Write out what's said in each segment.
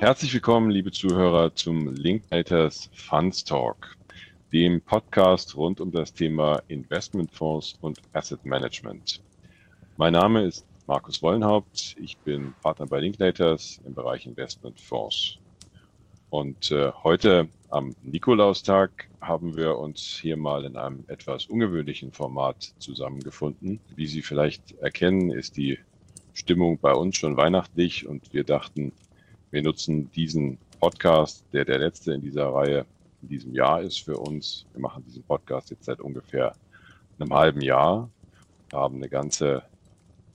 Herzlich willkommen, liebe Zuhörer, zum Linklaters Funds Talk, dem Podcast rund um das Thema Investmentfonds und Asset Management. Mein Name ist Markus Wollenhaupt. Ich bin Partner bei Linklaters im Bereich Investmentfonds. Und äh, heute am Nikolaustag haben wir uns hier mal in einem etwas ungewöhnlichen Format zusammengefunden. Wie Sie vielleicht erkennen, ist die Stimmung bei uns schon weihnachtlich und wir dachten, wir nutzen diesen Podcast, der der letzte in dieser Reihe in diesem Jahr ist für uns. Wir machen diesen Podcast jetzt seit ungefähr einem halben Jahr, haben eine ganze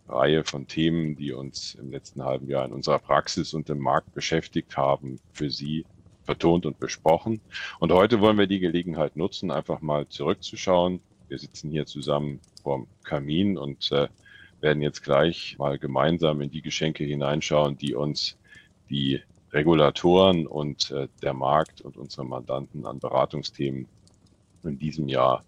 Reihe von Themen, die uns im letzten halben Jahr in unserer Praxis und im Markt beschäftigt haben, für Sie vertont und besprochen. Und heute wollen wir die Gelegenheit nutzen, einfach mal zurückzuschauen. Wir sitzen hier zusammen vorm Kamin und äh, werden jetzt gleich mal gemeinsam in die Geschenke hineinschauen, die uns die Regulatoren und äh, der Markt und unsere Mandanten an Beratungsthemen in diesem Jahr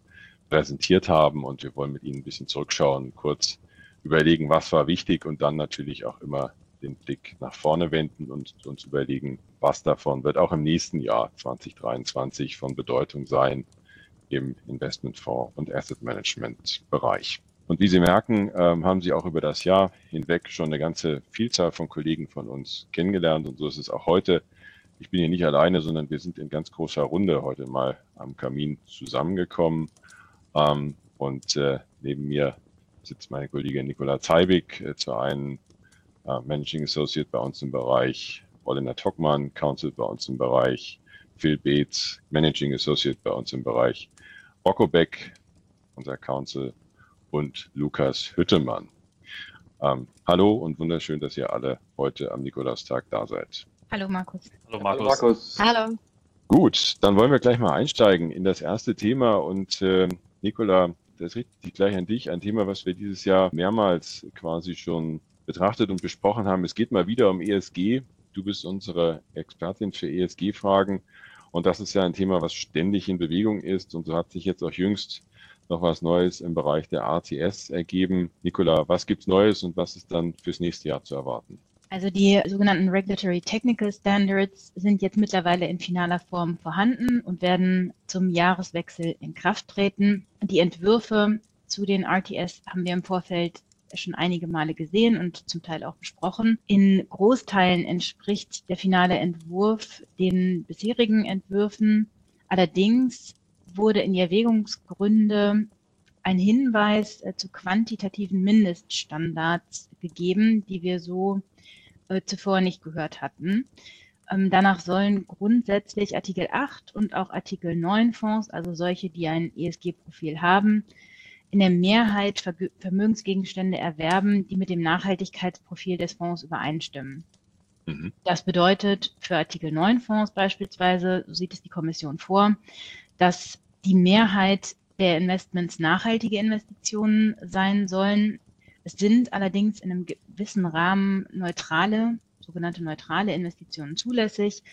präsentiert haben. Und wir wollen mit Ihnen ein bisschen zurückschauen, kurz überlegen, was war wichtig und dann natürlich auch immer den Blick nach vorne wenden und uns überlegen, was davon wird auch im nächsten Jahr 2023 von Bedeutung sein im Investmentfonds und Asset Management Bereich. Und wie Sie merken, ähm, haben Sie auch über das Jahr hinweg schon eine ganze Vielzahl von Kollegen von uns kennengelernt. Und so ist es auch heute. Ich bin hier nicht alleine, sondern wir sind in ganz großer Runde heute mal am Kamin zusammengekommen. Ähm, und äh, neben mir sitzt meine Kollegin Nicola Zeibig, äh, zu einem äh, Managing Associate bei uns im Bereich, Oliver Tockmann, Counsel bei uns im Bereich, Phil Beetz, Managing Associate bei uns im Bereich, Rocco Beck, unser Counsel und Lukas Hüttemann. Ähm, hallo und wunderschön, dass ihr alle heute am Nikolaustag da seid. Hallo Markus. Hallo Markus. Hallo. Markus. Hallo. Gut, dann wollen wir gleich mal einsteigen in das erste Thema und äh, Nicola, das richtet sich gleich an dich, ein Thema, was wir dieses Jahr mehrmals quasi schon betrachtet und besprochen haben. Es geht mal wieder um ESG. Du bist unsere Expertin für ESG-Fragen. Und das ist ja ein Thema, was ständig in Bewegung ist. Und so hat sich jetzt auch jüngst noch was Neues im Bereich der RTS ergeben. Nicola, was gibt's Neues und was ist dann fürs nächste Jahr zu erwarten? Also die sogenannten Regulatory Technical Standards sind jetzt mittlerweile in finaler Form vorhanden und werden zum Jahreswechsel in Kraft treten. Die Entwürfe zu den RTS haben wir im Vorfeld schon einige Male gesehen und zum Teil auch besprochen. In Großteilen entspricht der finale Entwurf den bisherigen Entwürfen. Allerdings wurde in die Erwägungsgründe ein Hinweis äh, zu quantitativen Mindeststandards gegeben, die wir so äh, zuvor nicht gehört hatten. Ähm, danach sollen grundsätzlich Artikel 8 und auch Artikel 9 Fonds, also solche, die ein ESG-Profil haben, in der Mehrheit Vermögensgegenstände erwerben, die mit dem Nachhaltigkeitsprofil des Fonds übereinstimmen. Mhm. Das bedeutet für Artikel 9 Fonds beispielsweise, so sieht es die Kommission vor, dass die Mehrheit der Investments nachhaltige Investitionen sein sollen. Es sind allerdings in einem gewissen Rahmen neutrale, sogenannte neutrale Investitionen zulässig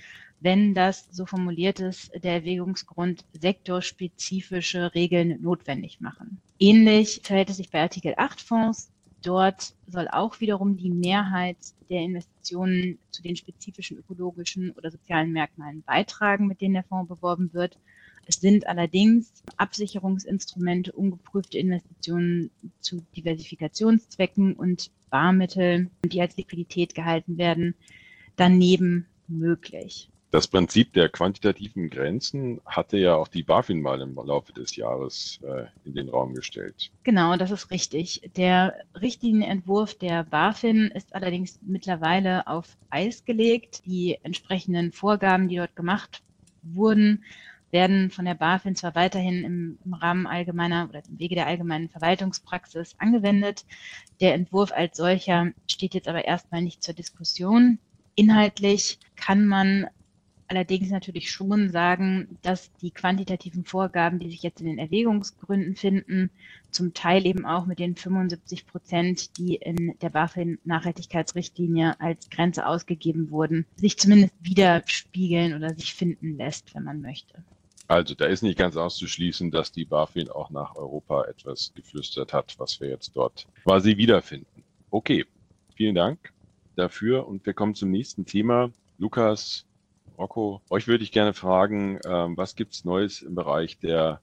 wenn das so formuliert ist, der Erwägungsgrund sektorspezifische Regeln notwendig machen. Ähnlich verhält es sich bei Artikel 8 Fonds. Dort soll auch wiederum die Mehrheit der Investitionen zu den spezifischen ökologischen oder sozialen Merkmalen beitragen, mit denen der Fonds beworben wird. Es sind allerdings Absicherungsinstrumente, ungeprüfte Investitionen zu Diversifikationszwecken und Barmittel, die als Liquidität gehalten werden, daneben möglich. Das Prinzip der quantitativen Grenzen hatte ja auch die BaFin mal im Laufe des Jahres äh, in den Raum gestellt. Genau, das ist richtig. Der Richtlinienentwurf der BaFin ist allerdings mittlerweile auf Eis gelegt. Die entsprechenden Vorgaben, die dort gemacht wurden, werden von der BaFin zwar weiterhin im, im, Rahmen allgemeiner oder im Wege der allgemeinen Verwaltungspraxis angewendet. Der Entwurf als solcher steht jetzt aber erstmal nicht zur Diskussion. Inhaltlich kann man allerdings natürlich schon sagen, dass die quantitativen Vorgaben, die sich jetzt in den Erwägungsgründen finden, zum Teil eben auch mit den 75 Prozent, die in der BaFin-Nachhaltigkeitsrichtlinie als Grenze ausgegeben wurden, sich zumindest widerspiegeln oder sich finden lässt, wenn man möchte. Also da ist nicht ganz auszuschließen, dass die BaFin auch nach Europa etwas geflüstert hat, was wir jetzt dort quasi wiederfinden. Okay, vielen Dank dafür und wir kommen zum nächsten Thema Lukas, Rocco, euch würde ich gerne fragen, ähm, was gibt es Neues im Bereich der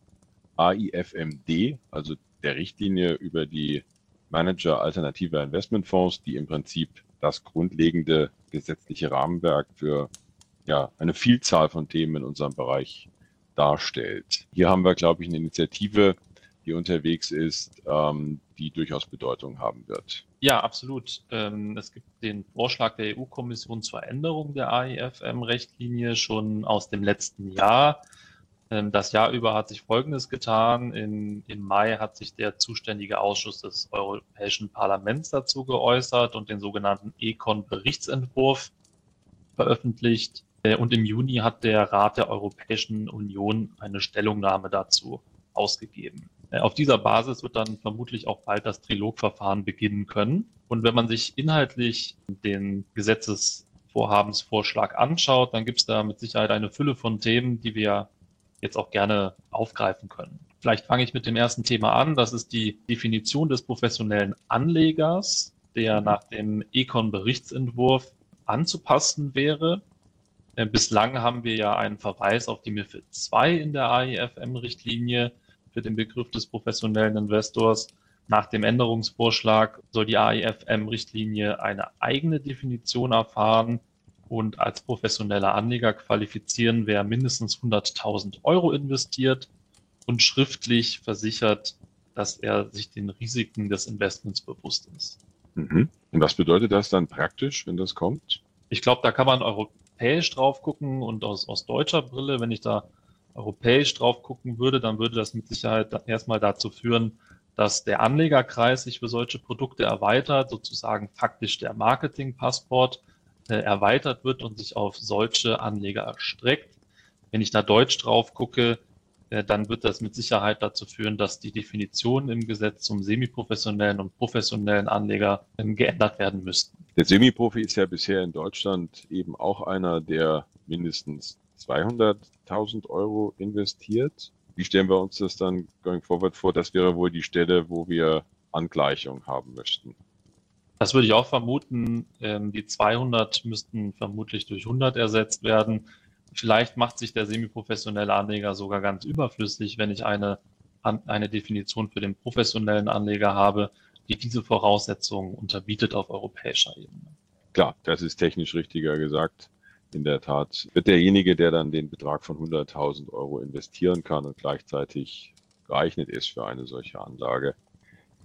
AIFMD, also der Richtlinie über die Manager alternativer Investmentfonds, die im Prinzip das grundlegende gesetzliche Rahmenwerk für ja, eine Vielzahl von Themen in unserem Bereich darstellt. Hier haben wir, glaube ich, eine Initiative, die unterwegs ist, ähm, die durchaus Bedeutung haben wird. Ja, absolut. Ähm, es gibt den Vorschlag der EU-Kommission zur Änderung der AIFM-Rechtlinie schon aus dem letzten Jahr. Ähm, das Jahr über hat sich Folgendes getan. In, Im Mai hat sich der zuständige Ausschuss des Europäischen Parlaments dazu geäußert und den sogenannten Econ-Berichtsentwurf veröffentlicht. Äh, und im Juni hat der Rat der Europäischen Union eine Stellungnahme dazu ausgegeben. Äh, auf dieser Basis wird dann vermutlich auch bald das Trilogverfahren beginnen können. Und wenn man sich inhaltlich den Gesetzesvorhabensvorschlag anschaut, dann gibt es da mit Sicherheit eine Fülle von Themen, die wir jetzt auch gerne aufgreifen können. Vielleicht fange ich mit dem ersten Thema an. Das ist die Definition des professionellen Anlegers, der nach dem Econ-Berichtsentwurf anzupassen wäre. Äh, bislang haben wir ja einen Verweis auf die MIFID II in der AIFM-Richtlinie für den Begriff des professionellen Investors. Nach dem Änderungsvorschlag soll die AIFM-Richtlinie eine eigene Definition erfahren und als professioneller Anleger qualifizieren, wer mindestens 100.000 Euro investiert und schriftlich versichert, dass er sich den Risiken des Investments bewusst ist. Mhm. Und was bedeutet das dann praktisch, wenn das kommt? Ich glaube, da kann man europäisch drauf gucken und aus, aus deutscher Brille, wenn ich da europäisch drauf gucken würde, dann würde das mit Sicherheit erstmal dazu führen, dass der Anlegerkreis sich für solche Produkte erweitert, sozusagen faktisch der Marketingpassport äh, erweitert wird und sich auf solche Anleger erstreckt. Wenn ich da deutsch drauf gucke, äh, dann wird das mit Sicherheit dazu führen, dass die Definitionen im Gesetz zum semiprofessionellen und professionellen Anleger ähm, geändert werden müssten. Der Semiprofi ist ja bisher in Deutschland eben auch einer, der mindestens 200.000 Euro investiert. Wie stellen wir uns das dann going forward vor? Das wäre wohl die Stelle, wo wir Angleichung haben möchten. Das würde ich auch vermuten. Ähm, die 200 müssten vermutlich durch 100 ersetzt werden. Vielleicht macht sich der semiprofessionelle Anleger sogar ganz überflüssig, wenn ich eine, eine Definition für den professionellen Anleger habe, die diese Voraussetzungen unterbietet auf europäischer Ebene. Klar, das ist technisch richtiger gesagt in der Tat wird derjenige, der dann den Betrag von 100.000 Euro investieren kann und gleichzeitig geeignet ist für eine solche Anlage,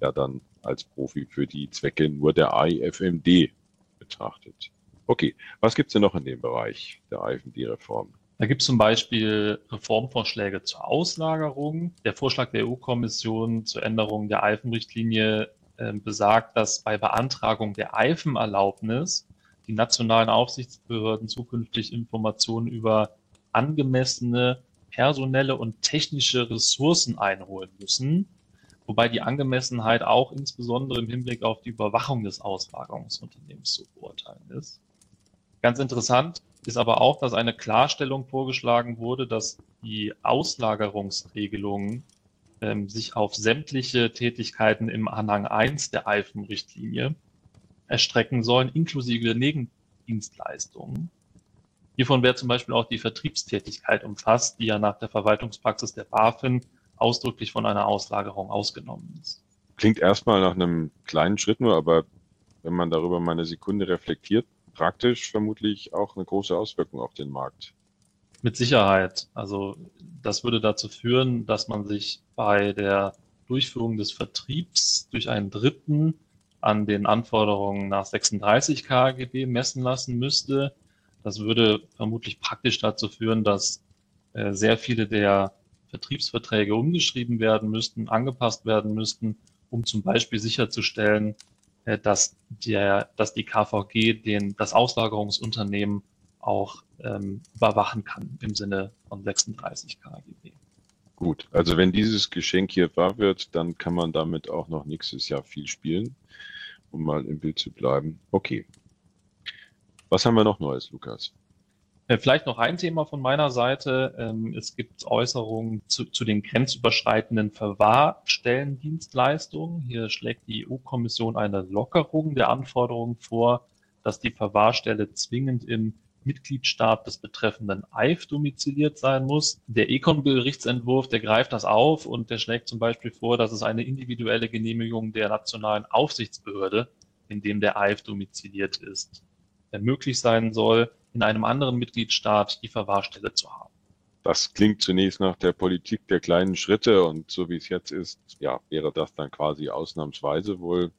ja dann als Profi für die Zwecke nur der AIFMD betrachtet. Okay, was gibt es denn noch in dem Bereich der AIFMD-Reform? Da gibt es zum Beispiel Reformvorschläge zur Auslagerung. Der Vorschlag der EU-Kommission zur Änderung der Eifenrichtlinie äh, besagt, dass bei Beantragung der Eifenerlaubnis die nationalen Aufsichtsbehörden zukünftig Informationen über angemessene personelle und technische Ressourcen einholen müssen, wobei die Angemessenheit auch insbesondere im Hinblick auf die Überwachung des Auslagerungsunternehmens zu beurteilen ist. Ganz interessant ist aber auch, dass eine Klarstellung vorgeschlagen wurde, dass die Auslagerungsregelungen ähm, sich auf sämtliche Tätigkeiten im Anhang 1 der EIFEN-Richtlinie erstrecken sollen, inklusive Nebendienstleistungen. Hiervon wäre zum Beispiel auch die Vertriebstätigkeit umfasst, die ja nach der Verwaltungspraxis der BaFin ausdrücklich von einer Auslagerung ausgenommen ist. Klingt erstmal nach einem kleinen Schritt nur, aber wenn man darüber mal eine Sekunde reflektiert, praktisch vermutlich auch eine große Auswirkung auf den Markt. Mit Sicherheit. Also das würde dazu führen, dass man sich bei der Durchführung des Vertriebs durch einen Dritten an den Anforderungen nach 36 KGB messen lassen müsste. Das würde vermutlich praktisch dazu führen, dass äh, sehr viele der Vertriebsverträge umgeschrieben werden müssten, angepasst werden müssten, um zum Beispiel sicherzustellen, äh, dass, der, dass die KVG den, das Auslagerungsunternehmen auch ähm, überwachen kann im Sinne von 36 KGB. Gut, also wenn dieses Geschenk hier wahr wird, dann kann man damit auch noch nächstes Jahr viel spielen um mal im Bild zu bleiben. Okay. Was haben wir noch Neues, Lukas? Äh, vielleicht noch ein Thema von meiner Seite. Ähm, es gibt Äußerungen zu, zu den grenzüberschreitenden Verwahrstellendienstleistungen. Hier schlägt die EU-Kommission eine Lockerung der Anforderungen vor, dass die Verwahrstelle zwingend im Mitgliedstaat des betreffenden EIF domiziliert sein muss. Der Econ-Berichtsentwurf, der greift das auf und der schlägt zum Beispiel vor, dass es eine individuelle Genehmigung der nationalen Aufsichtsbehörde, in dem der EIF domiziliert ist, möglich sein soll, in einem anderen Mitgliedstaat die Verwahrstelle zu haben. Das klingt zunächst nach der Politik der kleinen Schritte und so wie es jetzt ist, ja, wäre das dann quasi ausnahmsweise wohl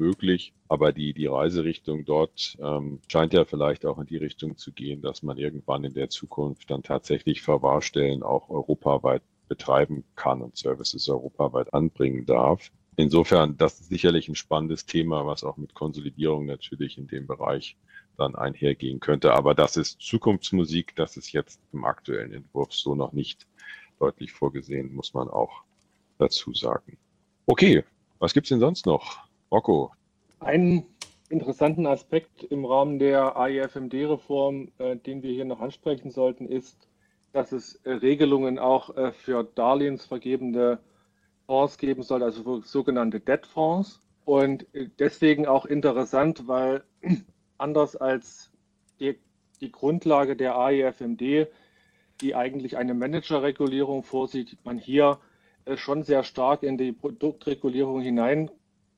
möglich. Aber die, die Reiserichtung dort ähm, scheint ja vielleicht auch in die Richtung zu gehen, dass man irgendwann in der Zukunft dann tatsächlich Verwahrstellen auch europaweit betreiben kann und Services europaweit anbringen darf. Insofern, das ist sicherlich ein spannendes Thema, was auch mit Konsolidierung natürlich in dem Bereich dann einhergehen könnte. Aber das ist Zukunftsmusik, das ist jetzt im aktuellen Entwurf so noch nicht deutlich vorgesehen, muss man auch dazu sagen. Okay, was gibt's denn sonst noch? Rocco. Einen interessanten Aspekt im Rahmen der AIFMD-Reform, äh, den wir hier noch ansprechen sollten, ist, dass es äh, Regelungen auch äh, für darlehensvergebende Fonds geben soll, also sogenannte Debt-Fonds. Und äh, deswegen auch interessant, weil anders als die, die Grundlage der AIFMD, die eigentlich eine Managerregulierung vorsieht, man hier äh, schon sehr stark in die Produktregulierung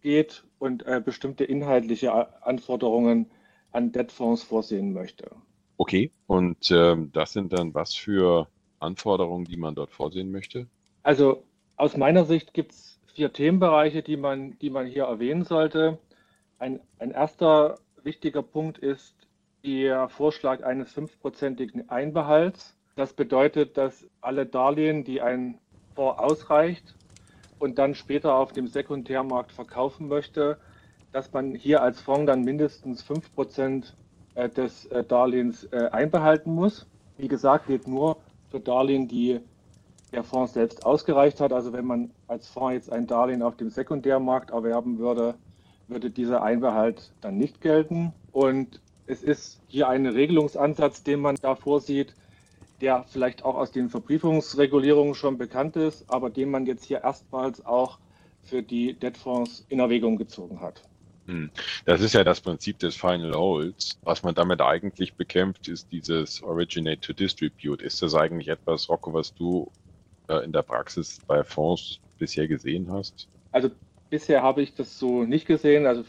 hineingeht und äh, bestimmte inhaltliche Anforderungen an Debtfonds vorsehen möchte. Okay, und ähm, das sind dann was für Anforderungen, die man dort vorsehen möchte? Also aus meiner Sicht gibt es vier Themenbereiche, die man, die man hier erwähnen sollte. Ein, ein erster wichtiger Punkt ist der Vorschlag eines fünfprozentigen Einbehalts. Das bedeutet, dass alle Darlehen, die ein Fonds ausreicht und dann später auf dem Sekundärmarkt verkaufen möchte, dass man hier als Fonds dann mindestens 5% äh, des äh, Darlehens äh, einbehalten muss. Wie gesagt, gilt nur für Darlehen, die der Fonds selbst ausgereicht hat. Also wenn man als Fonds jetzt ein Darlehen auf dem Sekundärmarkt erwerben würde, würde dieser Einbehalt dann nicht gelten. Und es ist hier ein Regelungsansatz, den man da vorsieht, der vielleicht auch aus den Verbriefungsregulierungen schon bekannt ist, aber den man jetzt hier erstmals auch für die Debtfonds in Erwägung gezogen hat. Hm. Das ist ja das Prinzip des Final Holds. Was man damit eigentlich bekämpft, ist dieses Originate to Distribute. Ist das eigentlich etwas, Rocco, was du äh, in der Praxis bei Fonds bisher gesehen hast? Also bisher habe ich das so nicht gesehen. Also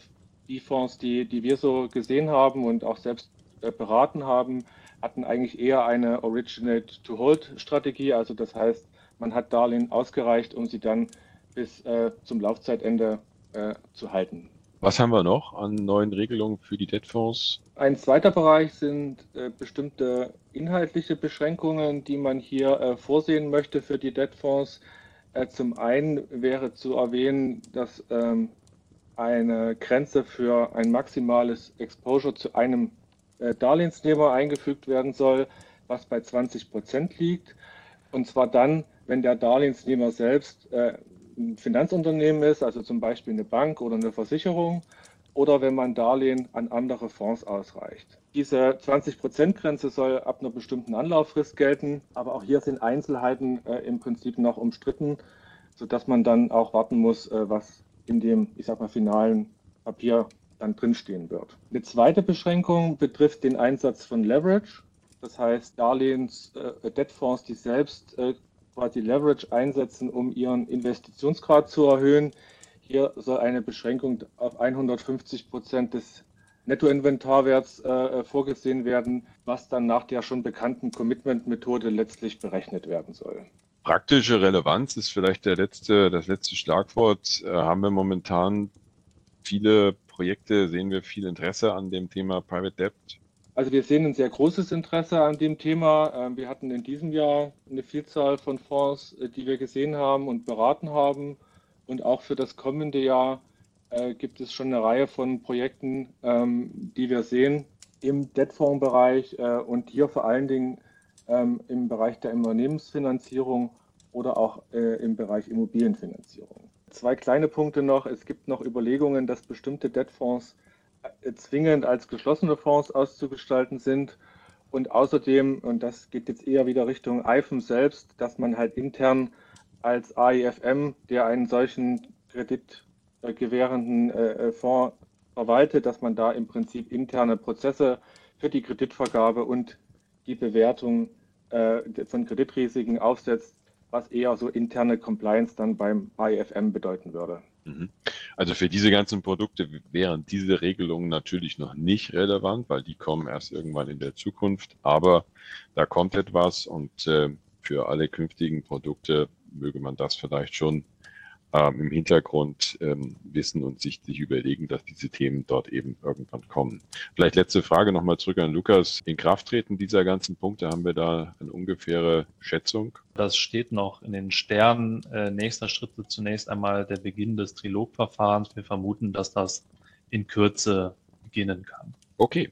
die Fonds, die, die wir so gesehen haben und auch selbst äh, beraten haben, hatten eigentlich eher eine Originate-to-Hold-Strategie. Also das heißt, man hat Darlehen ausgereicht, um sie dann bis äh, zum Laufzeitende äh, zu halten. Was haben wir noch an neuen Regelungen für die Debtfonds? Ein zweiter Bereich sind äh, bestimmte inhaltliche Beschränkungen, die man hier äh, vorsehen möchte für die Debtfonds. Äh, zum einen wäre zu erwähnen, dass ähm, eine Grenze für ein maximales Exposure zu einem Darlehensnehmer eingefügt werden soll, was bei 20 Prozent liegt. Und zwar dann, wenn der Darlehensnehmer selbst äh, ein Finanzunternehmen ist, also zum Beispiel eine Bank oder eine Versicherung, oder wenn man Darlehen an andere Fonds ausreicht. Diese 20-Prozent-Grenze soll ab einer bestimmten Anlauffrist gelten, aber auch hier sind Einzelheiten äh, im Prinzip noch umstritten, sodass man dann auch warten muss, äh, was in dem, ich sag mal, finalen Papier dann drinstehen wird. Eine zweite Beschränkung betrifft den Einsatz von Leverage. Das heißt, Darlehens, äh, Debtfonds, die selbst äh, quasi Leverage einsetzen, um ihren Investitionsgrad zu erhöhen. Hier soll eine Beschränkung auf 150 Prozent des Nettoinventarwerts äh, vorgesehen werden, was dann nach der schon bekannten Commitment-Methode letztlich berechnet werden soll. Praktische Relevanz ist vielleicht der letzte, das letzte Schlagwort. Äh, haben wir momentan viele Projekte, sehen wir viel Interesse an dem Thema Private Debt? Also wir sehen ein sehr großes Interesse an dem Thema. Ähm, wir hatten in diesem Jahr eine Vielzahl von Fonds, äh, die wir gesehen haben und beraten haben. Und auch für das kommende Jahr äh, gibt es schon eine Reihe von Projekten, ähm, die wir sehen im Debtfonds-Bereich äh, und hier vor allen Dingen ähm, im Bereich der Unternehmensfinanzierung oder auch im Bereich Immobilienfinanzierung. Zwei kleine Punkte noch. Es gibt noch Überlegungen, dass bestimmte Debtfonds zwingend als geschlossene Fonds auszugestalten sind. Und außerdem, und das geht jetzt eher wieder Richtung IFM selbst, dass man halt intern als AIFM, der einen solchen Kredit gewährenden äh, äh, Fonds verwaltet, dass man da im Prinzip interne Prozesse für die Kreditvergabe und die Bewertung äh, von Kreditrisiken aufsetzt, was eher so interne Compliance dann beim AIFM bedeuten würde. Mhm. Also für diese ganzen Produkte wären diese Regelungen natürlich noch nicht relevant, weil die kommen erst irgendwann in der Zukunft. Aber da kommt etwas und äh, für alle künftigen Produkte möge man das vielleicht schon im Hintergrund ähm, wissen und sich, sich überlegen, dass diese Themen dort eben irgendwann kommen. Vielleicht letzte Frage nochmal zurück an Lukas. In Krafttreten dieser ganzen Punkte haben wir da eine ungefähre Schätzung? Das steht noch in den Sternen. Äh, nächster Schritt wird zunächst einmal der Beginn des Trilogverfahrens. Wir vermuten, dass das in Kürze beginnen kann. Okay,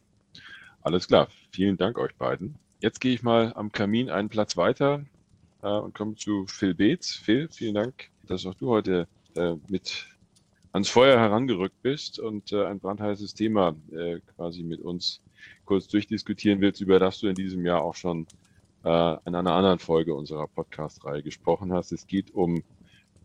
alles klar. Vielen Dank euch beiden. Jetzt gehe ich mal am Kamin einen Platz weiter äh, und komme zu Phil Beetz. Phil, vielen Dank dass auch du heute äh, mit ans Feuer herangerückt bist und äh, ein brandheißes Thema äh, quasi mit uns kurz durchdiskutieren willst, über das du in diesem Jahr auch schon äh, in einer anderen Folge unserer Podcast-Reihe gesprochen hast. Es geht um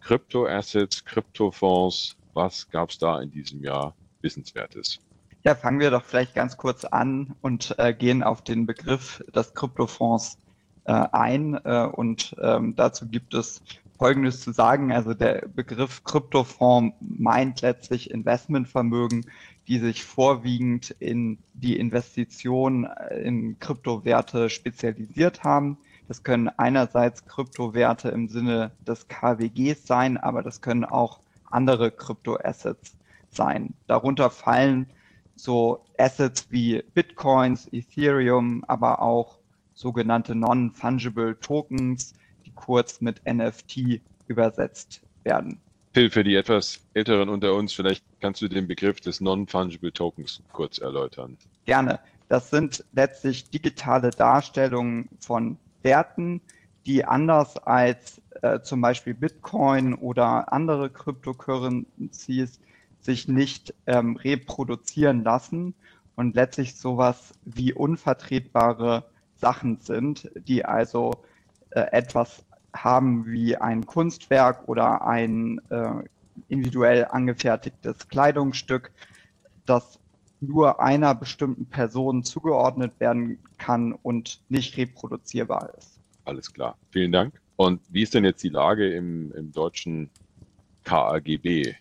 Kryptoassets, Kryptofonds. Was gab es da in diesem Jahr Wissenswertes? Ja, fangen wir doch vielleicht ganz kurz an und äh, gehen auf den Begriff des Kryptofonds äh, ein. Äh, und ähm, dazu gibt es Folgendes zu sagen. Also der Begriff Kryptofonds meint letztlich Investmentvermögen, die sich vorwiegend in die Investition äh, in Kryptowerte spezialisiert haben. Das können einerseits Kryptowerte im Sinne des KWGs sein, aber das können auch andere Kryptoassets sein. Darunter fallen so Assets wie Bitcoins, Ethereum, aber auch sogenannte Non-Fungible Tokens, kurz mit NFT übersetzt werden. Phil, für die etwas Älteren unter uns, vielleicht kannst du den Begriff des Non-Fungible Tokens kurz erläutern. Gerne. Das sind letztlich digitale Darstellungen von Werten, die anders als äh, zum Beispiel Bitcoin oder andere Cryptocurrencies sich nicht ähm, reproduzieren lassen und letztlich sowas wie unvertretbare Sachen sind, die also äh, etwas haben wie ein Kunstwerk oder ein äh, individuell angefertigtes Kleidungsstück, das nur einer bestimmten Person zugeordnet werden kann und nicht reproduzierbar ist. Alles klar, vielen Dank. Und wie ist denn jetzt die Lage im, im deutschen KAGB,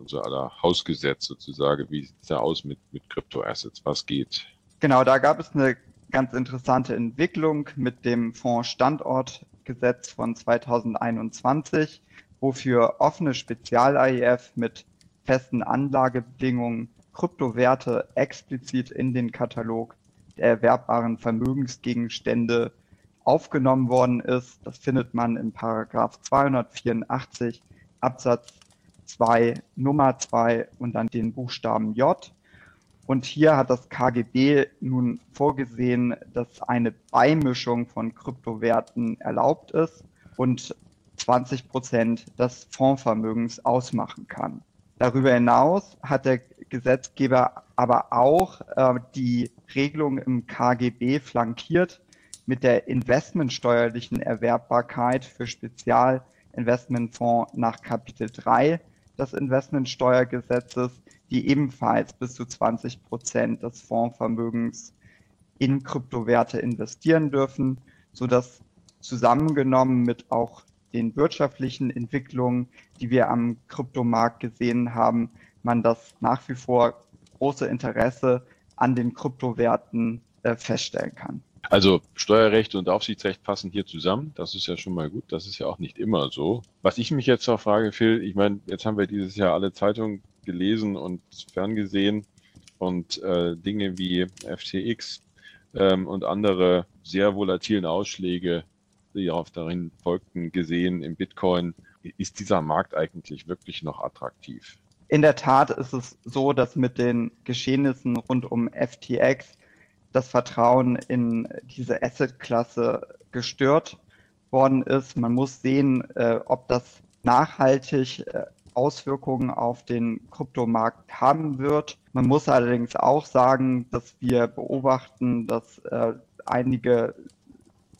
unser aller Hausgesetz sozusagen? Wie sieht es da aus mit, mit Kryptoassets? Was geht? Genau, da gab es eine ganz interessante Entwicklung mit dem Fonds Standort Gesetz von 2021, wofür offene Spezial-AIF mit festen Anlagebedingungen Kryptowerte explizit in den Katalog der erwerbbaren Vermögensgegenstände aufgenommen worden ist. Das findet man in Paragraph 284 Absatz 2 Nummer 2 und dann den Buchstaben J. Und hier hat das KGB nun vorgesehen, dass eine Beimischung von Kryptowerten erlaubt ist und 20 Prozent des Fondsvermögens ausmachen kann. Darüber hinaus hat der Gesetzgeber aber auch äh, die Regelung im KGB flankiert mit der investmentsteuerlichen Erwerbbarkeit für Spezialinvestmentfonds nach Kapitel 3 des Investmentsteuergesetzes die ebenfalls bis zu 20 Prozent des Fondsvermögens in Kryptowerte investieren dürfen, sodass zusammengenommen mit auch den wirtschaftlichen Entwicklungen, die wir am Kryptomarkt gesehen haben, man das nach wie vor große Interesse an den Kryptowerten äh, feststellen kann. Also Steuerrecht und Aufsichtsrecht passen hier zusammen. Das ist ja schon mal gut. Das ist ja auch nicht immer so. Was ich mich jetzt noch frage, Phil, ich meine, jetzt haben wir dieses Jahr alle Zeitungen gelesen und ferngesehen und äh, Dinge wie FTX ähm, und andere sehr volatilen Ausschläge, die auch darin folgten, gesehen im Bitcoin. Ist dieser Markt eigentlich wirklich noch attraktiv? In der Tat ist es so, dass mit den Geschehnissen rund um FTX das Vertrauen in diese Asset-Klasse gestört worden ist. Man muss sehen, äh, ob das nachhaltig äh, Auswirkungen auf den Kryptomarkt haben wird. Man muss allerdings auch sagen, dass wir beobachten, dass äh, einige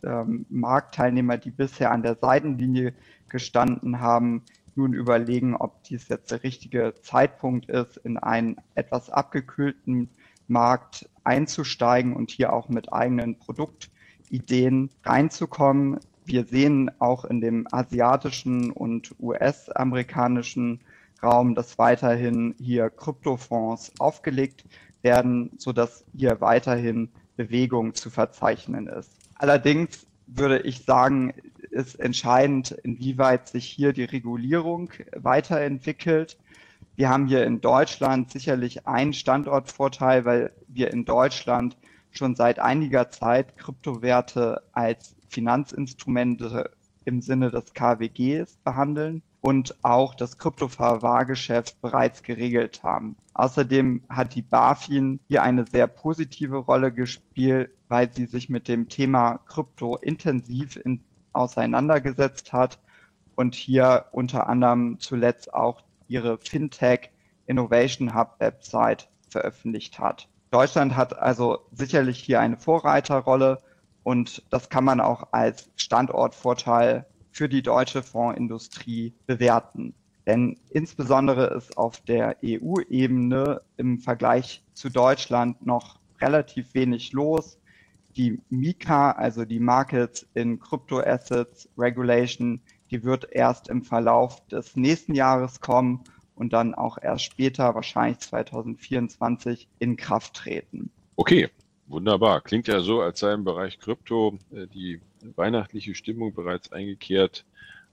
ähm, Marktteilnehmer, die bisher an der Seitenlinie gestanden haben, nun überlegen, ob dies jetzt der richtige Zeitpunkt ist, in einen etwas abgekühlten Markt einzusteigen und hier auch mit eigenen Produktideen reinzukommen. Wir sehen auch in dem asiatischen und US-amerikanischen Raum, dass weiterhin hier Kryptofonds aufgelegt werden, sodass hier weiterhin Bewegung zu verzeichnen ist. Allerdings würde ich sagen, ist entscheidend, inwieweit sich hier die Regulierung weiterentwickelt. Wir haben hier in Deutschland sicherlich einen Standortvorteil, weil wir in Deutschland schon seit einiger Zeit Kryptowerte als Finanzinstrumente im Sinne des KWGs behandeln und auch das Kryptoverwahrgeschäft bereits geregelt haben. Außerdem hat die BaFin hier eine sehr positive Rolle gespielt, weil sie sich mit dem Thema Krypto intensiv in, auseinandergesetzt hat und hier unter anderem zuletzt auch ihre Fintech Innovation Hub Website veröffentlicht hat. Deutschland hat also sicherlich hier eine Vorreiterrolle und das kann man auch als Standortvorteil für die deutsche Fondsindustrie bewerten. Denn insbesondere ist auf der EU-Ebene im Vergleich zu Deutschland noch relativ wenig los. Die MiCA, also die Markets in Crypto Assets Regulation, die wird erst im Verlauf des nächsten Jahres kommen und dann auch erst später, wahrscheinlich 2024, in Kraft treten. Okay, wunderbar. Klingt ja so, als sei im Bereich Krypto äh, die weihnachtliche Stimmung bereits eingekehrt.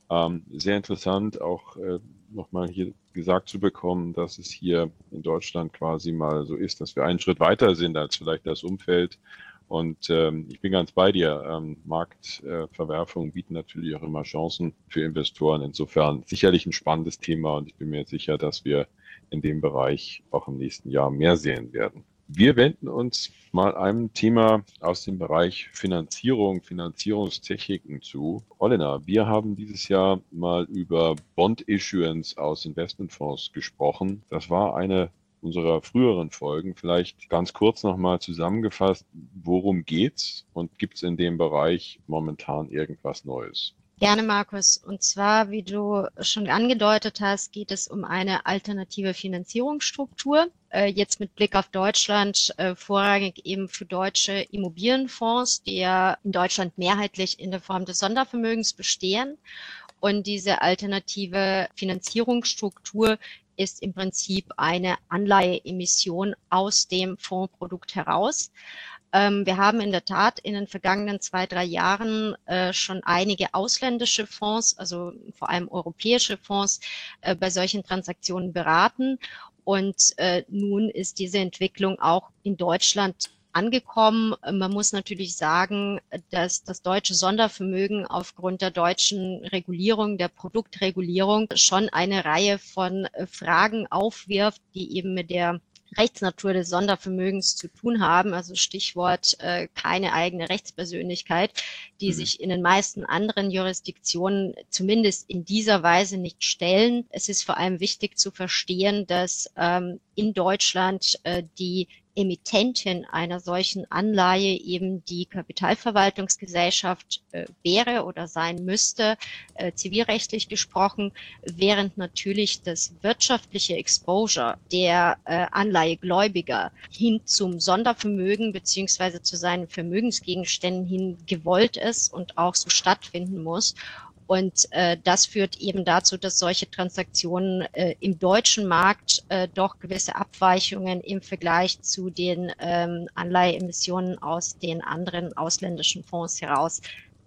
Ähm, sehr interessant, auch äh, nochmal hier gesagt zu bekommen, dass es hier in Deutschland quasi mal so ist, dass wir einen Schritt weiter sind als vielleicht das Umfeld und ähm, ich bin ganz bei dir. Ähm, Marktverwerfungen äh, bieten natürlich auch immer Chancen für Investoren. Insofern sicherlich ein spannendes Thema und ich bin mir sicher, dass wir in dem Bereich auch im nächsten Jahr mehr sehen werden. Wir wenden uns mal einem Thema aus dem Bereich Finanzierung, Finanzierungstechniken zu. Olena, wir haben dieses Jahr mal über Bond Issuance aus Investmentfonds gesprochen. Das war eine unserer früheren Folgen. Vielleicht ganz kurz nochmal zusammengefasst, worum geht's und gibt es in dem Bereich momentan irgendwas Neues? Gerne, Markus. Und zwar, wie du schon angedeutet hast, geht es um eine alternative Finanzierungsstruktur. Äh, jetzt mit Blick auf Deutschland äh, vorrangig eben für deutsche Immobilienfonds, die ja in Deutschland mehrheitlich in der Form des Sondervermögens bestehen. Und diese alternative Finanzierungsstruktur ist im Prinzip eine Anleiheemission aus dem Fondsprodukt heraus. Ähm, wir haben in der Tat in den vergangenen zwei, drei Jahren äh, schon einige ausländische Fonds, also vor allem europäische Fonds, äh, bei solchen Transaktionen beraten. Und äh, nun ist diese Entwicklung auch in Deutschland angekommen. Man muss natürlich sagen, dass das deutsche Sondervermögen aufgrund der deutschen Regulierung, der Produktregulierung schon eine Reihe von äh, Fragen aufwirft, die eben mit der Rechtsnatur des Sondervermögens zu tun haben, also Stichwort äh, keine eigene Rechtspersönlichkeit, die mhm. sich in den meisten anderen Jurisdiktionen zumindest in dieser Weise nicht stellen. Es ist vor allem wichtig zu verstehen, dass ähm, in Deutschland äh, die Emittentin einer solchen Anleihe eben die Kapitalverwaltungsgesellschaft äh, wäre oder sein müsste, äh, zivilrechtlich gesprochen, während natürlich das wirtschaftliche Exposure der äh, Anleihegläubiger hin zum Sondervermögen beziehungsweise zu seinen Vermögensgegenständen hin gewollt ist und auch so stattfinden muss. Und äh, das führt eben dazu, dass solche Transaktionen äh, im deutschen Markt äh, doch gewisse Abweichungen im Vergleich zu den ähm, Anleiheemissionen aus den anderen ausländischen Fonds heraus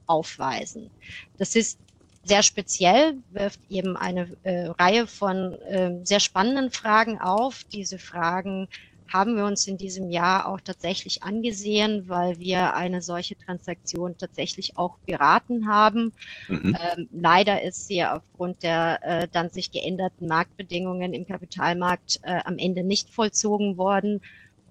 aufweisen. Das ist sehr speziell, wirft eben eine äh, Reihe von äh, sehr spannenden Fragen auf. Diese Fragen haben wir uns in diesem Jahr auch tatsächlich angesehen, weil wir eine solche Transaktion tatsächlich auch beraten haben. Mhm. Ähm, leider ist sie aufgrund der äh, dann sich geänderten Marktbedingungen im Kapitalmarkt äh, am Ende nicht vollzogen worden.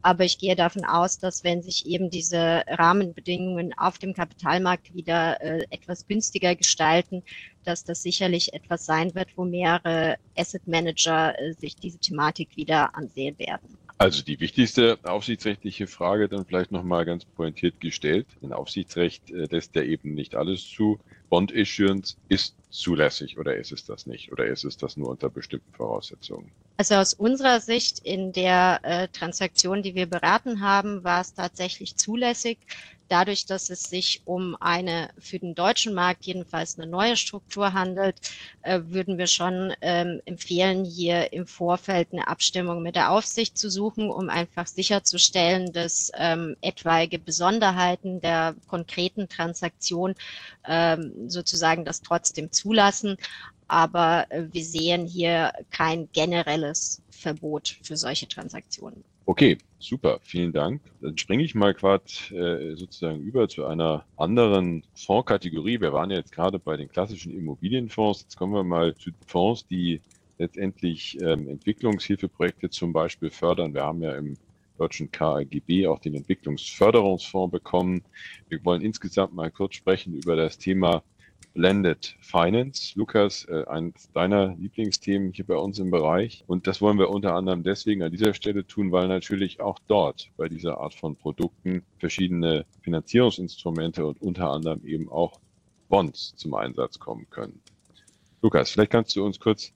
Aber ich gehe davon aus, dass wenn sich eben diese Rahmenbedingungen auf dem Kapitalmarkt wieder äh, etwas günstiger gestalten, dass das sicherlich etwas sein wird, wo mehrere Asset Manager äh, sich diese Thematik wieder ansehen werden. Also die wichtigste aufsichtsrechtliche Frage dann vielleicht nochmal ganz pointiert gestellt. Ein Aufsichtsrecht äh, lässt ja eben nicht alles zu. Bond Issuance ist zulässig oder ist es das nicht? Oder ist es das nur unter bestimmten Voraussetzungen? Also aus unserer Sicht in der äh, Transaktion, die wir beraten haben, war es tatsächlich zulässig, dadurch, dass es sich um eine für den deutschen Markt jedenfalls eine neue Struktur handelt, äh, würden wir schon ähm, empfehlen, hier im Vorfeld eine Abstimmung mit der Aufsicht zu suchen, um einfach sicherzustellen, dass ähm, etwaige Besonderheiten der konkreten Transaktion ähm, sozusagen das trotzdem zulassen. Aber äh, wir sehen hier kein generelles Verbot für solche Transaktionen. Okay, super, vielen Dank. Dann springe ich mal gerade äh, sozusagen über zu einer anderen Fondskategorie. Wir waren ja jetzt gerade bei den klassischen Immobilienfonds. Jetzt kommen wir mal zu Fonds, die letztendlich ähm, Entwicklungshilfeprojekte zum Beispiel fördern. Wir haben ja im deutschen KAGB auch den Entwicklungsförderungsfonds bekommen. Wir wollen insgesamt mal kurz sprechen über das Thema Blended Finance. Lukas, äh, eines deiner Lieblingsthemen hier bei uns im Bereich. Und das wollen wir unter anderem deswegen an dieser Stelle tun, weil natürlich auch dort bei dieser Art von Produkten verschiedene Finanzierungsinstrumente und unter anderem eben auch Bonds zum Einsatz kommen können. Lukas, vielleicht kannst du uns kurz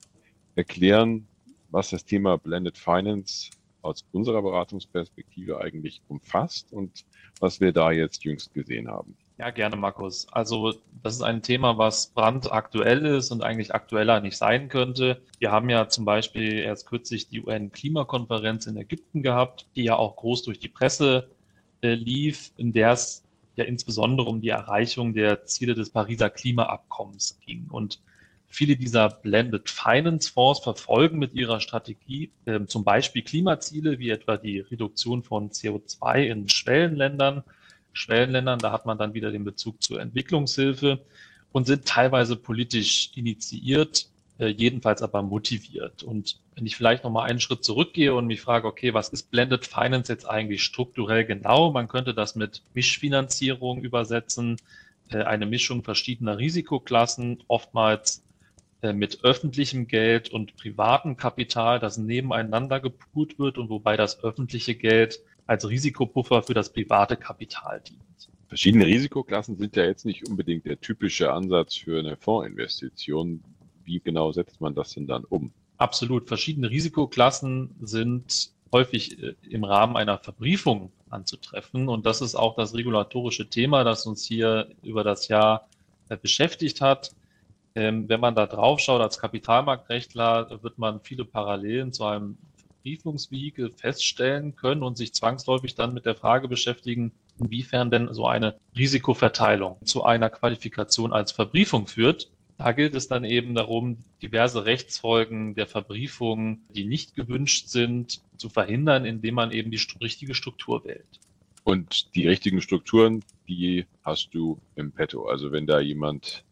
erklären, was das Thema Blended Finance aus unserer Beratungsperspektive eigentlich umfasst und was wir da jetzt jüngst gesehen haben. Ja, gerne, Markus. Also das ist ein Thema, was brandaktuell ist und eigentlich aktueller nicht sein könnte. Wir haben ja zum Beispiel erst kürzlich die UN-Klimakonferenz in Ägypten gehabt, die ja auch groß durch die Presse äh, lief, in der es ja insbesondere um die Erreichung der Ziele des Pariser Klimaabkommens ging. Und viele dieser Blended Finance Fonds verfolgen mit ihrer Strategie äh, zum Beispiel Klimaziele, wie etwa die Reduktion von CO2 in Schwellenländern Schwellenländern. Da hat man dann wieder den Bezug zur Entwicklungshilfe und sind teilweise politisch initiiert, äh, jedenfalls aber motiviert. Und wenn ich vielleicht nochmal einen Schritt zurückgehe und mich frage, okay, was ist Blended Finance jetzt eigentlich strukturell genau? Man könnte das mit Mischfinanzierung übersetzen, äh, eine Mischung verschiedener Risikoklassen, oftmals äh, mit öffentlichem Geld und privatem Kapital, das nebeneinander gepoolt wird und wobei das öffentliche Geld als Risikopuffer für das private Kapital dient. Verschiedene Risikoklassen sind ja jetzt nicht unbedingt der typische Ansatz für eine Fondsinvestition. Wie genau setzt man das denn dann um? Absolut. Verschiedene Risikoklassen sind häufig äh, im Rahmen einer Verbriefung anzutreffen. Und das ist auch das regulatorische Thema, das uns hier über das Jahr äh, beschäftigt hat. Ähm, wenn man da drauf schaut als Kapitalmarktrechtler, wird man viele Parallelen zu einem Verbriefungsvehikel feststellen können und sich zwangsläufig dann mit der Frage beschäftigen, inwiefern denn so eine Risikoverteilung zu einer Qualifikation als Verbriefung führt. Da gilt es dann eben darum, diverse Rechtsfolgen der Verbriefung, die nicht gewünscht sind, zu verhindern, indem man eben die richtige Struktur wählt. Und die richtigen Strukturen, die hast du im Petto. Also wenn da jemand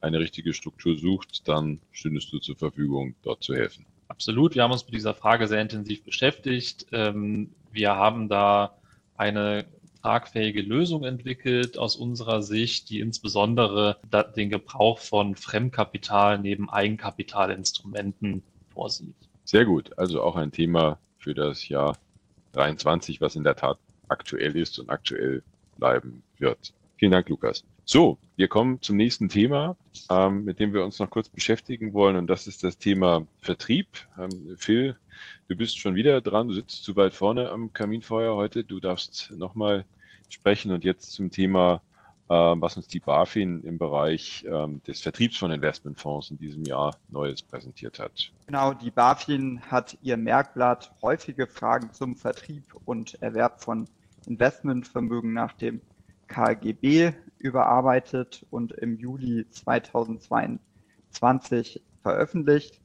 eine richtige Struktur sucht, dann stündest du zur Verfügung, dort zu helfen. Absolut, wir haben uns mit dieser Frage sehr intensiv beschäftigt. Ähm, wir haben da eine tragfähige Lösung entwickelt aus unserer Sicht, die insbesondere den Gebrauch von Fremdkapital neben Eigenkapitalinstrumenten vorsieht. Sehr gut, also auch ein Thema für das Jahr 23, was in der Tat aktuell ist und aktuell bleiben wird. Vielen Dank, Lukas. So, wir kommen zum nächsten Thema, ähm, mit dem wir uns noch kurz beschäftigen wollen, und das ist das Thema Vertrieb. Ähm, Phil, du bist schon wieder dran, du sitzt zu weit vorne am Kaminfeuer heute. Du darfst nochmal sprechen und jetzt zum Thema, äh, was uns die BaFin im Bereich ähm, des Vertriebs von Investmentfonds in diesem Jahr Neues präsentiert hat. Genau, die BaFin hat ihr Merkblatt häufige Fragen zum Vertrieb und Erwerb von Investmentvermögen nach dem KGB überarbeitet und im Juli 2022 veröffentlicht.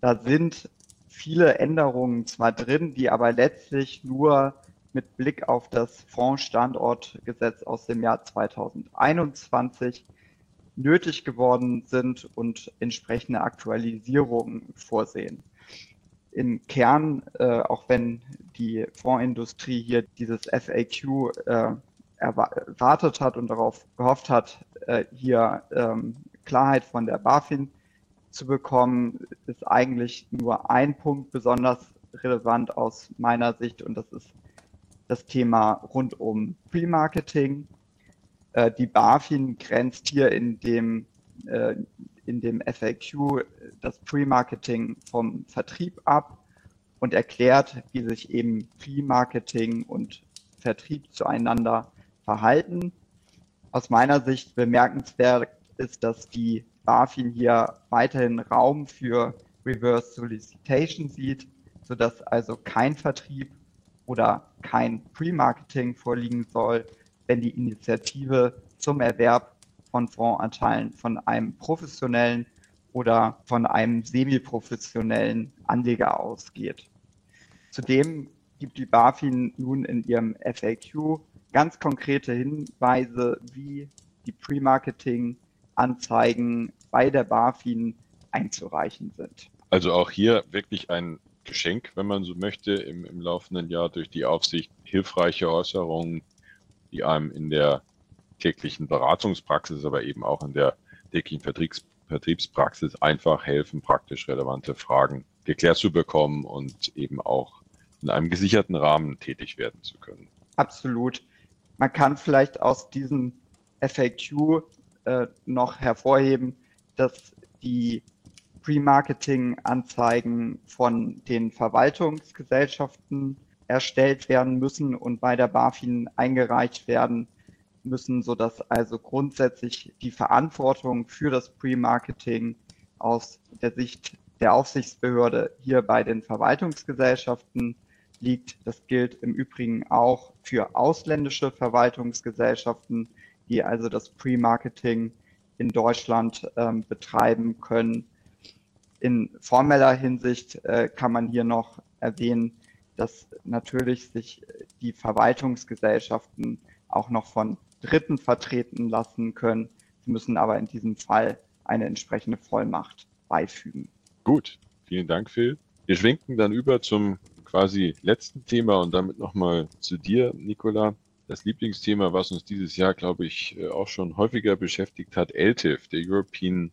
Da sind viele Änderungen zwar drin, die aber letztlich nur mit Blick auf das Fondsstandortgesetz aus dem Jahr 2021 nötig geworden sind und entsprechende Aktualisierungen vorsehen. Im Kern, äh, auch wenn die Fondsindustrie hier dieses FAQ äh, erwartet hat und darauf gehofft hat, äh, hier ähm, Klarheit von der BaFin zu bekommen, ist eigentlich nur ein Punkt besonders relevant aus meiner Sicht und das ist das Thema rund um Pre-Marketing. Äh, die BaFin grenzt hier in dem, äh, in dem FAQ das Pre-Marketing vom Vertrieb ab und erklärt, wie sich eben Pre-Marketing und Vertrieb zueinander verhalten. Aus meiner Sicht bemerkenswert ist, dass die BaFin hier weiterhin Raum für Reverse Solicitation sieht, sodass also kein Vertrieb oder kein Pre-Marketing vorliegen soll, wenn die Initiative zum Erwerb von Fondsanteilen von einem professionellen oder von einem semi-professionellen Anleger ausgeht. Zudem gibt die BaFin nun in ihrem FAQ ganz konkrete Hinweise, wie die Pre-Marketing-Anzeigen bei der BaFin einzureichen sind. Also auch hier wirklich ein Geschenk, wenn man so möchte, im, im laufenden Jahr durch die Aufsicht hilfreiche Äußerungen, die einem in der täglichen Beratungspraxis, aber eben auch in der täglichen Vertriebs Vertriebspraxis einfach helfen, praktisch relevante Fragen geklärt zu bekommen und eben auch in einem gesicherten Rahmen tätig werden zu können. Absolut. Man kann vielleicht aus diesem FAQ äh, noch hervorheben, dass die Pre-Marketing-Anzeigen von den Verwaltungsgesellschaften erstellt werden müssen und bei der BaFin eingereicht werden müssen, sodass also grundsätzlich die Verantwortung für das Pre-Marketing aus der Sicht der Aufsichtsbehörde hier bei den Verwaltungsgesellschaften liegt. Das gilt im Übrigen auch für ausländische Verwaltungsgesellschaften, die also das Pre-Marketing in Deutschland ähm, betreiben können. In formeller Hinsicht äh, kann man hier noch erwähnen, dass natürlich sich die Verwaltungsgesellschaften auch noch von Dritten vertreten lassen können. Sie müssen aber in diesem Fall eine entsprechende Vollmacht beifügen. Gut, vielen Dank, Phil. Wir schwenken dann über zum quasi letzten Thema und damit nochmal zu dir, Nicola. Das Lieblingsthema, was uns dieses Jahr, glaube ich, äh, auch schon häufiger beschäftigt hat, LTIF, der European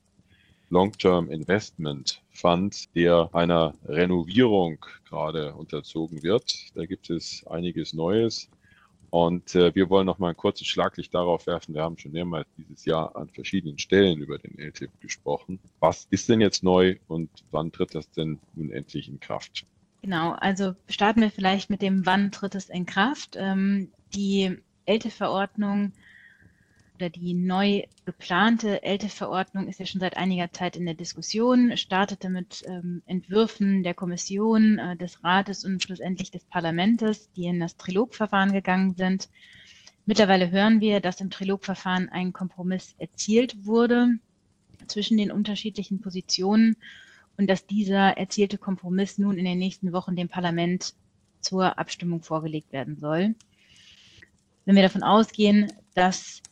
Long-Term Investment Fund, der einer Renovierung gerade unterzogen wird. Da gibt es einiges Neues. Und äh, wir wollen noch mal ein kurzes Schlaglicht darauf werfen. Wir haben schon mehrmals dieses Jahr an verschiedenen Stellen über den LTIP gesprochen. Was ist denn jetzt neu und wann tritt das denn nun endlich in Kraft? Genau, also starten wir vielleicht mit dem, wann tritt es in Kraft. Ähm, die LTIP-Verordnung oder die neu geplante ELTE-Verordnung ist ja schon seit einiger Zeit in der Diskussion, startete mit ähm, Entwürfen der Kommission, äh, des Rates und schlussendlich des Parlaments, die in das Trilogverfahren gegangen sind. Mittlerweile hören wir, dass im Trilogverfahren ein Kompromiss erzielt wurde zwischen den unterschiedlichen Positionen und dass dieser erzielte Kompromiss nun in den nächsten Wochen dem Parlament zur Abstimmung vorgelegt werden soll. Wenn wir davon ausgehen, dass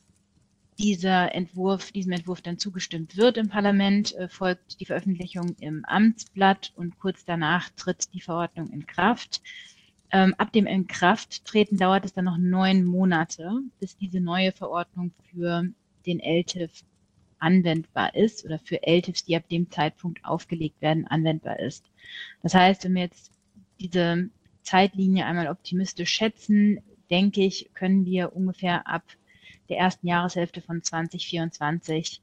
dieser Entwurf, diesem Entwurf dann zugestimmt wird im Parlament, äh, folgt die Veröffentlichung im Amtsblatt und kurz danach tritt die Verordnung in Kraft. Ähm, ab dem Inkrafttreten dauert es dann noch neun Monate, bis diese neue Verordnung für den LTIF anwendbar ist oder für LTIFs, die ab dem Zeitpunkt aufgelegt werden, anwendbar ist. Das heißt, wenn wir jetzt diese Zeitlinie einmal optimistisch schätzen, denke ich, können wir ungefähr ab der ersten Jahreshälfte von 2024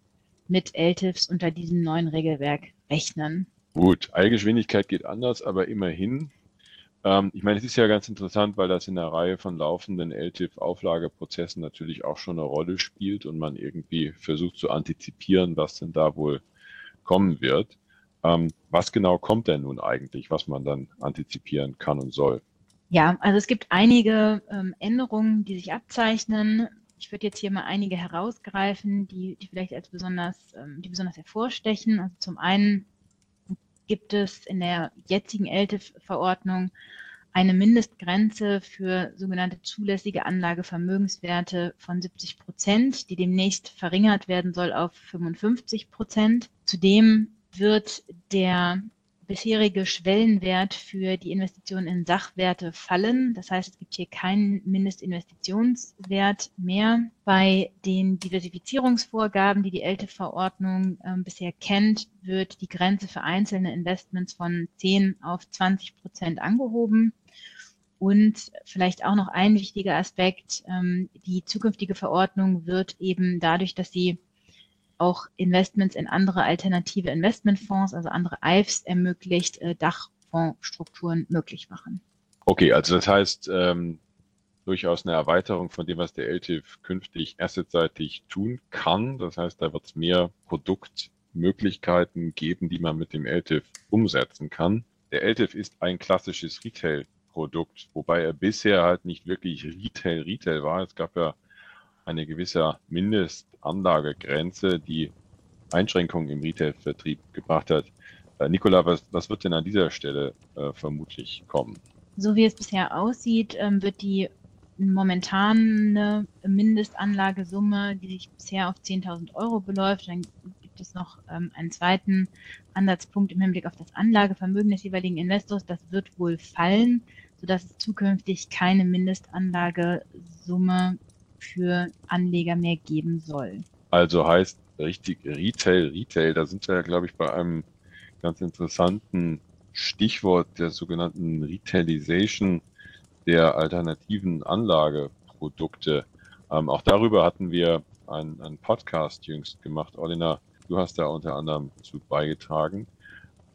mit LTIFs unter diesem neuen Regelwerk rechnen. Gut, Eigengeschwindigkeit geht anders, aber immerhin. Ähm, ich meine, es ist ja ganz interessant, weil das in einer Reihe von laufenden LTIF-Auflageprozessen natürlich auch schon eine Rolle spielt und man irgendwie versucht zu antizipieren, was denn da wohl kommen wird. Ähm, was genau kommt denn nun eigentlich, was man dann antizipieren kann und soll? Ja, also es gibt einige ähm, Änderungen, die sich abzeichnen. Ich würde jetzt hier mal einige herausgreifen, die, die vielleicht als besonders, ähm, die besonders hervorstechen. Also zum einen gibt es in der jetzigen ELTIF-Verordnung eine Mindestgrenze für sogenannte zulässige Anlagevermögenswerte von 70 Prozent, die demnächst verringert werden soll auf 55 Prozent. Zudem wird der bisherige Schwellenwert für die Investitionen in Sachwerte fallen. Das heißt, es gibt hier keinen Mindestinvestitionswert mehr. Bei den Diversifizierungsvorgaben, die die ELTE-Verordnung äh, bisher kennt, wird die Grenze für einzelne Investments von 10 auf 20 Prozent angehoben. Und vielleicht auch noch ein wichtiger Aspekt, ähm, die zukünftige Verordnung wird eben dadurch, dass sie auch Investments in andere alternative Investmentfonds, also andere IFs ermöglicht, äh, Dachfondsstrukturen möglich machen. Okay, also das heißt ähm, durchaus eine Erweiterung von dem, was der LTIF künftig assetseitig tun kann. Das heißt, da wird es mehr Produktmöglichkeiten geben, die man mit dem LTIF umsetzen kann. Der LTIF ist ein klassisches Retail-Produkt, wobei er bisher halt nicht wirklich Retail-Retail war. Es gab ja eine gewisse Mindestanlagegrenze, die Einschränkungen im Retail-Vertrieb gebracht hat. Äh, Nicola, was, was wird denn an dieser Stelle äh, vermutlich kommen? So wie es bisher aussieht, ähm, wird die momentane Mindestanlagesumme, die sich bisher auf 10.000 Euro beläuft, dann gibt es noch ähm, einen zweiten Ansatzpunkt im Hinblick auf das Anlagevermögen des jeweiligen Investors. Das wird wohl fallen, sodass es zukünftig keine Mindestanlagesumme für Anleger mehr geben soll. Also heißt richtig Retail, Retail, da sind wir ja, glaube ich, bei einem ganz interessanten Stichwort der sogenannten Retailisation der alternativen Anlageprodukte. Ähm, auch darüber hatten wir einen, einen Podcast jüngst gemacht. Olina, du hast da unter anderem zu beigetragen.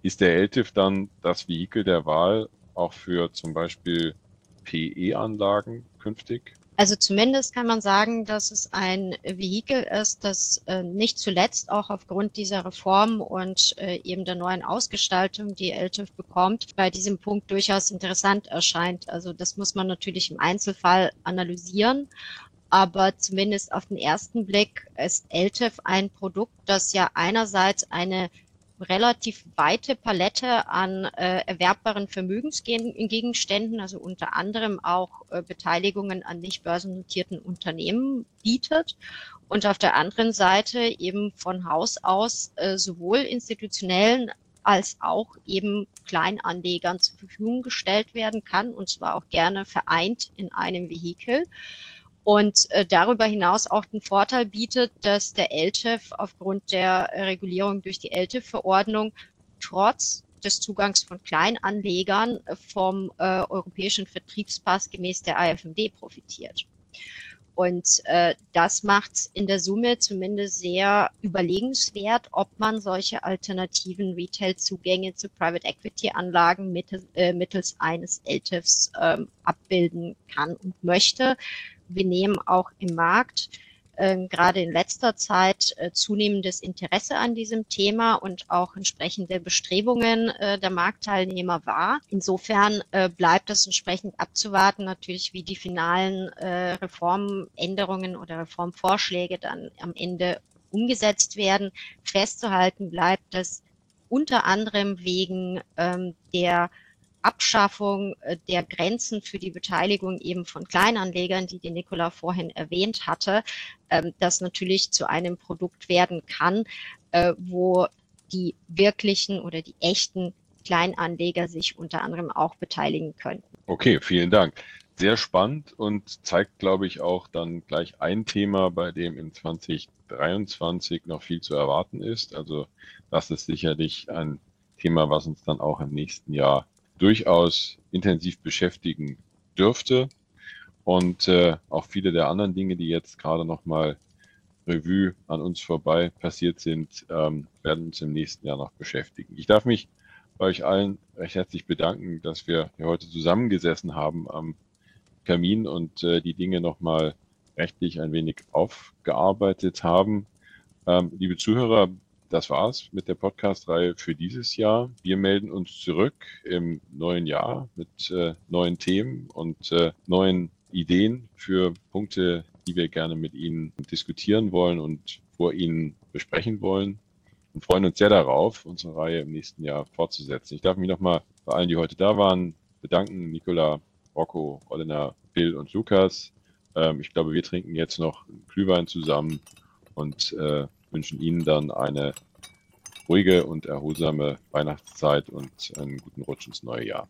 Ist der LTIF dann das Vehikel der Wahl auch für zum Beispiel PE-Anlagen künftig? Also zumindest kann man sagen, dass es ein Vehikel ist, das äh, nicht zuletzt auch aufgrund dieser Reform und äh, eben der neuen Ausgestaltung, die LTIF bekommt, bei diesem Punkt durchaus interessant erscheint. Also das muss man natürlich im Einzelfall analysieren. Aber zumindest auf den ersten Blick ist LTIF ein Produkt, das ja einerseits eine relativ weite Palette an äh, erwerbbaren Vermögensgegenständen, also unter anderem auch äh, Beteiligungen an nicht börsennotierten Unternehmen bietet und auf der anderen Seite eben von Haus aus äh, sowohl institutionellen als auch eben Kleinanlegern zur Verfügung gestellt werden kann und zwar auch gerne vereint in einem Vehikel und äh, darüber hinaus auch den Vorteil bietet, dass der LTIF aufgrund der Regulierung durch die LTIF-Verordnung trotz des Zugangs von Kleinanlegern vom äh, europäischen Vertriebspass gemäß der AFMD profitiert. Und äh, das macht in der Summe zumindest sehr überlegenswert, ob man solche alternativen Retail-Zugänge zu Private Equity-Anlagen mittels, äh, mittels eines LTIFs ähm, abbilden kann und möchte wir nehmen auch im Markt äh, gerade in letzter Zeit äh, zunehmendes Interesse an diesem Thema und auch entsprechende Bestrebungen äh, der Marktteilnehmer wahr. Insofern äh, bleibt es entsprechend abzuwarten, natürlich, wie die finalen äh, Reformänderungen oder Reformvorschläge dann am Ende umgesetzt werden. Festzuhalten bleibt, dass unter anderem wegen ähm, der Abschaffung äh, der Grenzen für die Beteiligung eben von Kleinanlegern, die die Nicola vorhin erwähnt hatte, ähm, das natürlich zu einem Produkt werden kann, äh, wo die wirklichen oder die echten Kleinanleger sich unter anderem auch beteiligen könnten. Okay, vielen Dank. Sehr spannend und zeigt, glaube ich, auch dann gleich ein Thema, bei dem in 2023 noch viel zu erwarten ist. Also das ist sicherlich ein Thema, was uns dann auch im nächsten Jahr durchaus intensiv beschäftigen dürfte. Und äh, auch viele der anderen Dinge, die jetzt gerade nochmal Revue an uns vorbei passiert sind, ähm, werden uns im nächsten Jahr noch beschäftigen. Ich darf mich bei euch allen recht herzlich bedanken, dass wir hier heute zusammengesessen haben am Kamin und äh, die Dinge nochmal rechtlich ein wenig aufgearbeitet haben. Ähm, liebe Zuhörer, das war's mit der Podcast-Reihe für dieses Jahr. Wir melden uns zurück im neuen Jahr mit äh, neuen Themen und äh, neuen Ideen für Punkte, die wir gerne mit Ihnen diskutieren wollen und vor Ihnen besprechen wollen und freuen uns sehr darauf, unsere Reihe im nächsten Jahr fortzusetzen. Ich darf mich nochmal bei allen, die heute da waren, bedanken. Nicola, Rocco, Olena, Bill und Lukas. Ähm, ich glaube, wir trinken jetzt noch Glühwein zusammen und äh, wünschen Ihnen dann eine ruhige und erholsame Weihnachtszeit und einen guten Rutsch ins neue Jahr.